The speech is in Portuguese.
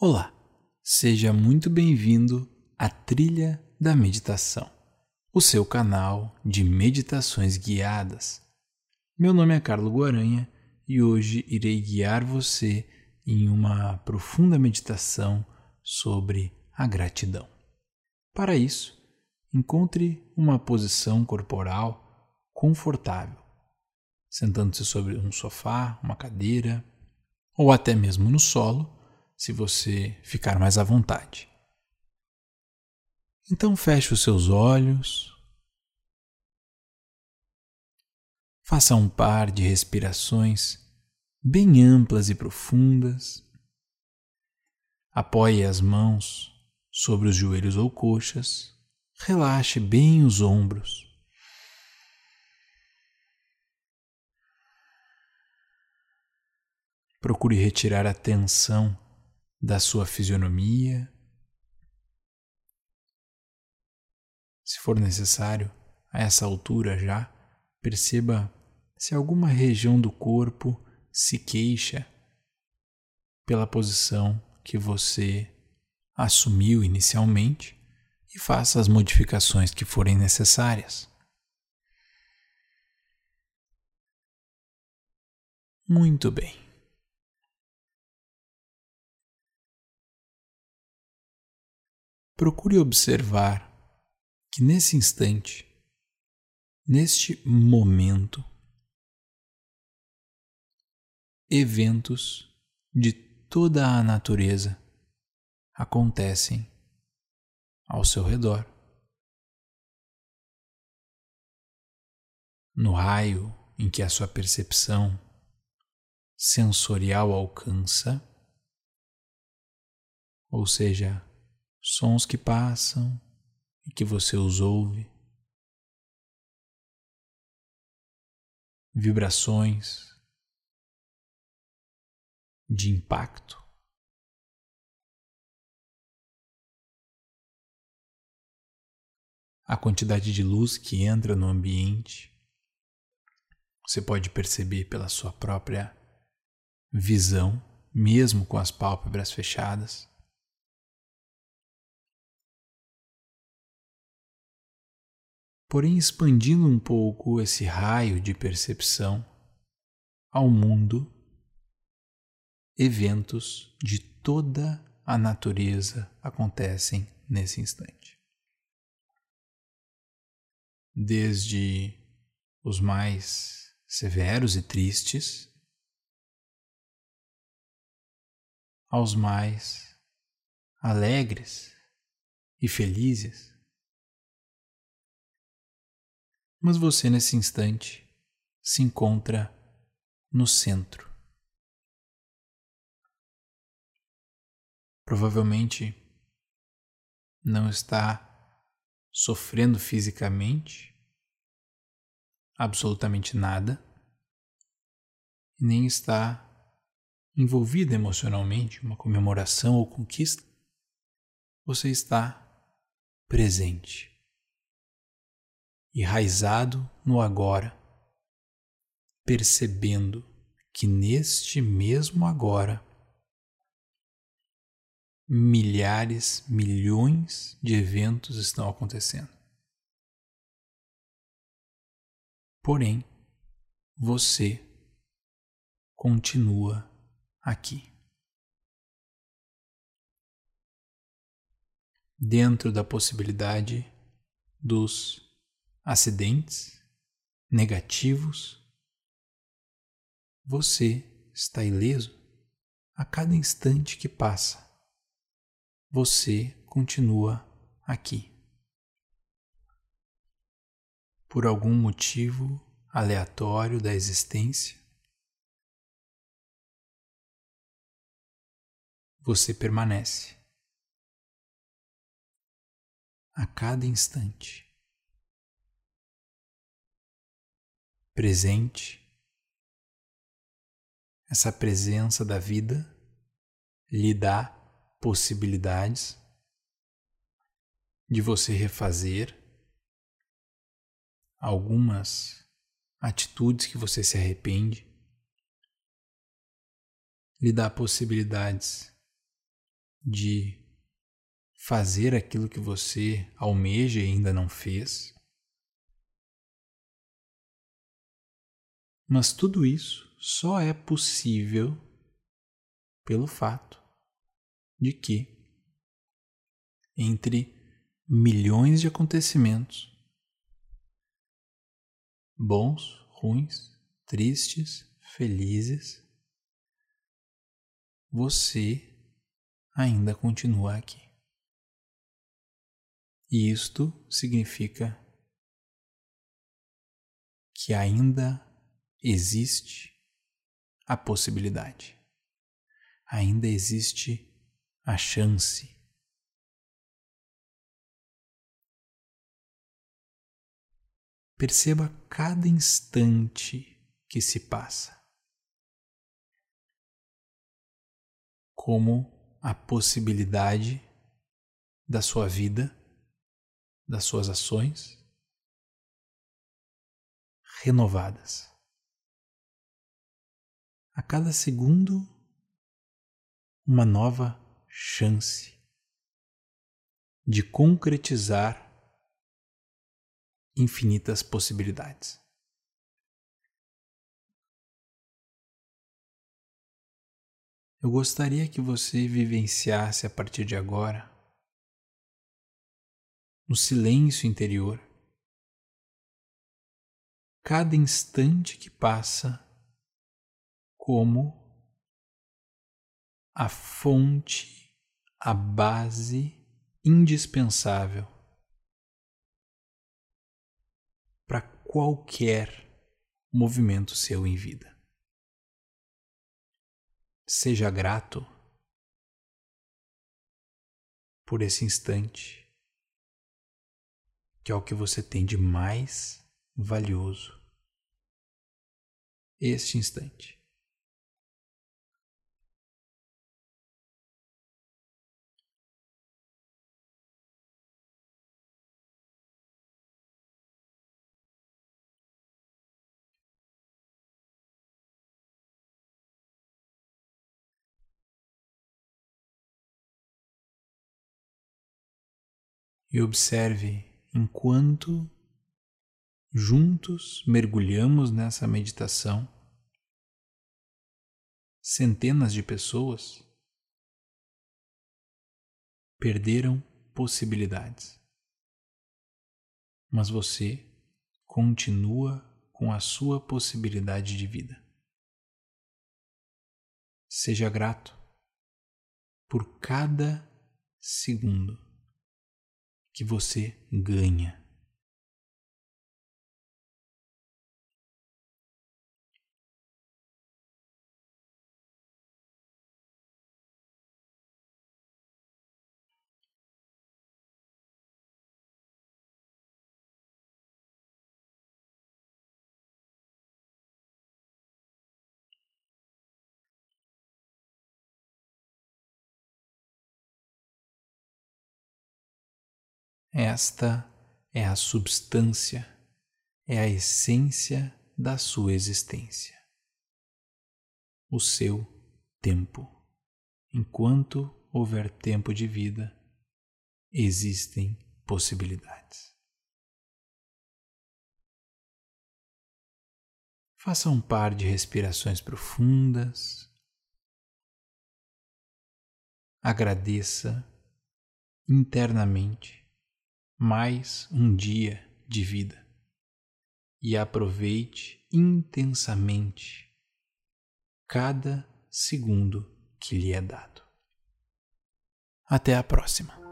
Olá, seja muito bem-vindo à Trilha da Meditação, o seu canal de meditações guiadas. Meu nome é Carlo Guaranha e hoje irei guiar você em uma profunda meditação sobre a gratidão. Para isso, encontre uma posição corporal confortável, sentando-se sobre um sofá, uma cadeira ou até mesmo no solo se você ficar mais à vontade. Então feche os seus olhos. Faça um par de respirações bem amplas e profundas. Apoie as mãos sobre os joelhos ou coxas. Relaxe bem os ombros. Procure retirar a tensão da sua fisionomia. Se for necessário, a essa altura já, perceba se alguma região do corpo se queixa pela posição que você assumiu inicialmente e faça as modificações que forem necessárias. Muito bem. Procure observar que nesse instante, neste momento, eventos de toda a natureza acontecem ao seu redor. No raio em que a sua percepção sensorial alcança, ou seja, sons que passam e que você os ouve, vibrações de impacto. A quantidade de luz que entra no ambiente, você pode perceber pela sua própria visão, mesmo com as pálpebras fechadas. Porém expandindo um pouco esse raio de percepção ao mundo, eventos de toda a natureza acontecem nesse instante. Desde os mais severos e tristes aos mais alegres e felizes. Mas você, nesse instante, se encontra no centro. Provavelmente não está sofrendo fisicamente absolutamente nada, nem está envolvido emocionalmente uma comemoração ou conquista. Você está presente enraizado no agora, percebendo que neste mesmo agora milhares, milhões de eventos estão acontecendo. Porém, você continua aqui. Dentro da possibilidade dos acidentes negativos, você está ileso a cada instante que passa. Você continua aqui. Por algum motivo aleatório da existência, você permanece a cada instante. Presente, essa presença da vida lhe dá possibilidades de você refazer algumas atitudes que você se arrepende, lhe dá possibilidades de fazer aquilo que você almeja e ainda não fez. Mas tudo isso só é possível pelo fato de que, entre milhões de acontecimentos, bons, ruins, tristes, felizes, você ainda continua aqui. E isto significa que ainda existe a possibilidade, ainda existe a chance. Perceba cada instante que se passa como a possibilidade da sua vida das suas ações renovadas. A cada segundo, uma nova chance de concretizar infinitas possibilidades. Eu gostaria que você vivenciasse a partir de agora no silêncio interior. Cada instante que passa, como a fonte, a base indispensável para qualquer movimento seu em vida. Seja grato por esse instante que é o que você tem de mais valioso este instante. E observe enquanto juntos mergulhamos nessa meditação, centenas de pessoas perderam possibilidades. Mas você continua com a sua possibilidade de vida. Seja grato por cada segundo que você ganha. Esta é a substância, é a essência da sua existência. O seu tempo. Enquanto houver tempo de vida, existem possibilidades. Faça um par de respirações profundas. Agradeça internamente mais um dia de vida e aproveite intensamente cada segundo que lhe é dado. Até a próxima.